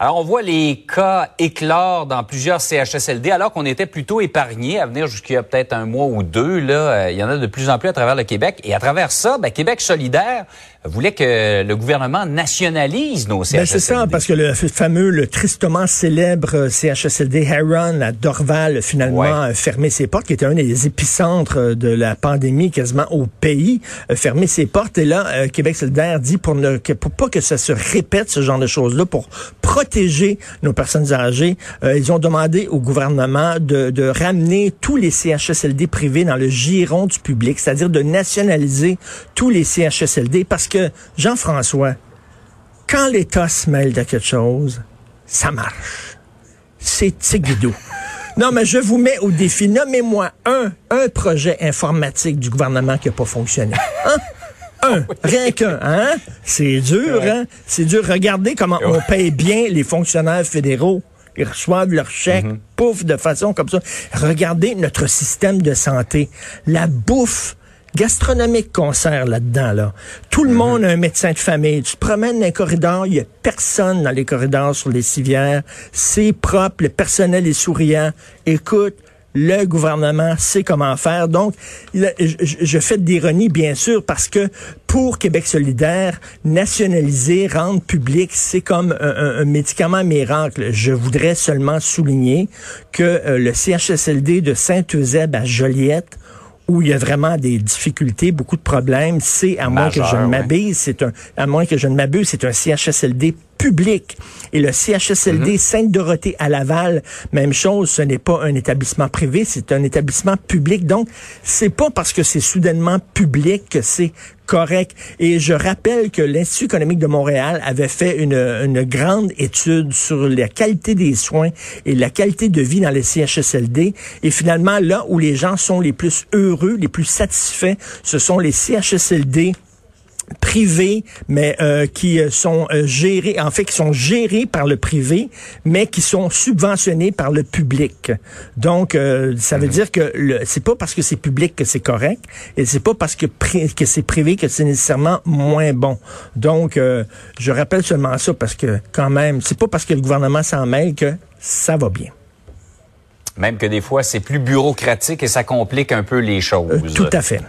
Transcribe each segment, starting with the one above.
Alors, on voit les cas éclore dans plusieurs CHSLD, alors qu'on était plutôt épargnés à venir jusqu'il y a peut-être un mois ou deux. Là, euh, il y en a de plus en plus à travers le Québec. Et à travers ça, ben, Québec solidaire voulait que le gouvernement nationalise nos CHSLD. Ben c'est ça, parce que le fameux, le tristement célèbre CHSLD Heron à Dorval, finalement, Ouais. a fermé ses portes, qui était un des épicentres de la pandémie quasiment au pays, a fermé ses portes. Et là, euh, Québec solidaire dit pour ne pour pas que ça se répète, ce genre de choses-là, pour protéger nos personnes âgées, euh, ils ont demandé au gouvernement de, de ramener tous les CHSLD privés dans le giron du public, c'est-à-dire de nationaliser tous les CHSLD, parce que, Jean-François, quand l'État se mêle de quelque chose, ça marche. C'est tigidou. Non, mais je vous mets au défi. Nommez-moi un, un projet informatique du gouvernement qui n'a pas fonctionné. Hein? Un, rien qu'un, hein? C'est dur, hein? C'est dur. Regardez comment on paye bien les fonctionnaires fédéraux. Ils reçoivent leur chèque, pouf, de façon comme ça. Regardez notre système de santé. La bouffe gastronomique qu'on sert là-dedans, là. Tout le monde a un médecin de famille. Tu te promènes dans les corridors, il y a personne dans les corridors sur les civières. C'est propre, le personnel est souriant. Écoute, le gouvernement sait comment faire. Donc, il je, je- fais de l'ironie, bien sûr, parce que pour Québec solidaire, nationaliser, rendre public, c'est comme un, un- un médicament miracle. Je voudrais seulement souligner que euh, le CHSLD de Saint-Eusèbe à Joliette, où il y a vraiment des difficultés, beaucoup de problèmes, c'est, à moins que je ne ouais. m'abuse, c'est un, à moins que je ne m'abuse, c'est un CHSLD public. Et le CHSLD Mhm. Sainte-Dorothée à Laval, même chose, ce n'est pas un établissement privé, c'est un établissement public. Donc, c'est pas parce que c'est soudainement public que c'est correct. Et je rappelle que l'Institut économique de Montréal avait fait une, une grande étude sur la qualité des soins et la qualité de vie dans les CHSLD. Et finalement, là où les gens sont les plus heureux, les plus satisfaits, ce sont les CHSLD privés, mais euh, qui euh, sont euh, gérés, en fait, qui sont gérés par le privé, mais qui sont subventionnés par le public. Donc, euh, ça veut dire que c'est pas parce que c'est public que c'est correct, et c'est pas parce que, que c'est privé que c'est nécessairement moins bon. Donc, euh, je rappelle seulement ça parce que, quand même, c'est pas parce que le gouvernement s'en mêle que ça va bien. Même que des fois, c'est plus bureaucratique et ça complique un peu les choses. Euh, tout à fait.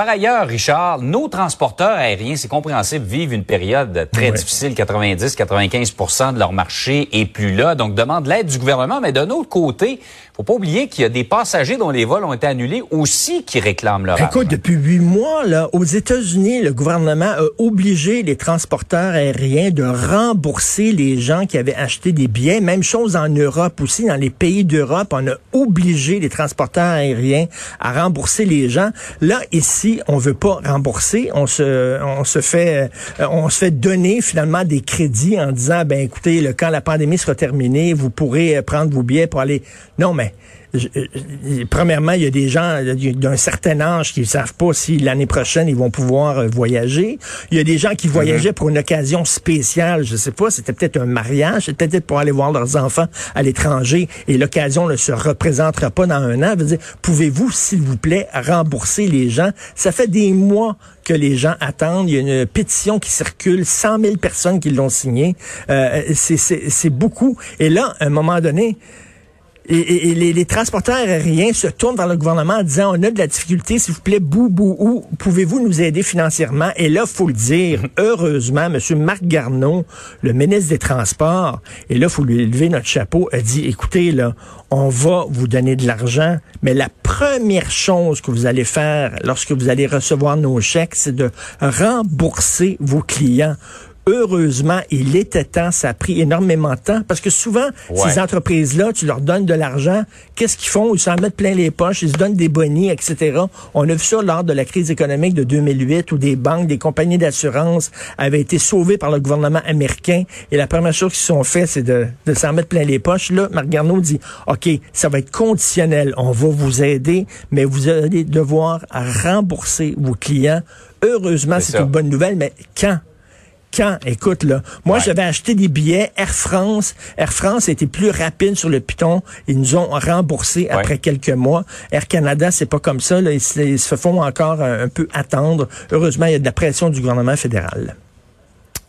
Par ailleurs, Richard, nos transporteurs aériens, c'est compréhensible, vivent une période très difficile. 90-95% de leur marché est plus là. Donc, demande l'aide du gouvernement. Mais d'un autre côté, faut pas oublier qu'il y a des passagers dont les vols ont été annulés aussi qui réclament leur Écoute, argent. depuis huit mois, là, aux États-Unis, le gouvernement a obligé les transporteurs aériens de rembourser les gens qui avaient acheté des billets. Même chose en Europe aussi, dans les pays d'Europe, on a obligé les transporteurs aériens à rembourser les gens. Là, ici, on veut pas rembourser. On se, on se fait, euh, on se fait donner finalement des crédits en disant, ben écoutez, le, quand la pandémie sera terminée, vous pourrez euh, prendre vos billets pour aller. Non, mais je- je- premièrement, il y a des gens d'un certain âge qui ne savent pas si l'année prochaine ils vont pouvoir euh, voyager. Il y a des gens qui voyageaient pour une occasion spéciale. Je sais pas, c'était peut-être un mariage, c'était peut-être pour aller voir leurs enfants à l'étranger et l'occasion ne se représentera pas dans un an. Pouvez-vous, s'il vous plaît, rembourser les gens? Ça fait des mois que les gens attendent. Il y a une pétition qui circule, 100 000 personnes qui l'ont signée. Euh, c'est- c'est c'est beaucoup. Et là, à un moment donné, et, et- et les, les transporteurs aériens se tournent vers le gouvernement en disant on a de la difficulté, s'il vous plaît, bou, bou, ou pouvez-vous nous aider financièrement? Et là, faut le dire, heureusement, M. Marc Garneau, le ministre des Transports, et là, faut lui lever notre chapeau, a dit écoutez, là, on va vous donner de l'argent, mais la première chose que vous allez faire lorsque vous allez recevoir nos chèques, c'est de rembourser vos clients. Heureusement, il était temps, ça a pris énormément de temps, parce que souvent, Ouais. ces entreprises-là, tu leur donnes de l'argent, qu'est-ce qu'ils font? Ils s'en mettent plein les poches, ils se donnent des bonnies, etc. On a vu ça lors de la crise économique de 2008, où des banques, des compagnies d'assurance avaient été sauvées par le gouvernement américain, et la première chose qu'ils sont fait, c'est de, de s'en mettre plein les poches. Là, Marc Garneau dit, OK, ça va être conditionnel, on va vous aider, mais vous allez devoir rembourser vos clients. Heureusement, C'est une bonne nouvelle, mais quand? Quand? Écoute, là, moi, Ouais. j'avais acheté des billets Air France. Air France était plus rapide sur le piton. Ils nous ont remboursé après quelques mois. Air Canada, c'est pas comme ça. Là. Ils, se- ils se font encore un, un peu attendre. Heureusement, il y a de la pression du gouvernement fédéral.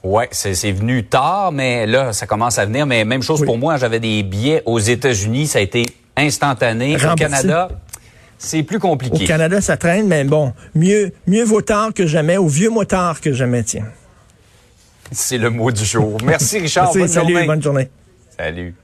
Ouais, c'est venu tard, mais là, ça commence à venir. Mais même chose Oui. pour moi, j'avais des billets aux États-Unis, ça a été instantané. Au. Canada, c'est plus Au compliqué. Canada, ça traîne, mais bon, mieux, mieux vaut tard que jamais, ou vieux mot tard que jamais, tiens. C'est le mot du jour. Merci Richard. Merci, bonne salut, journée. bonne journée. Salut.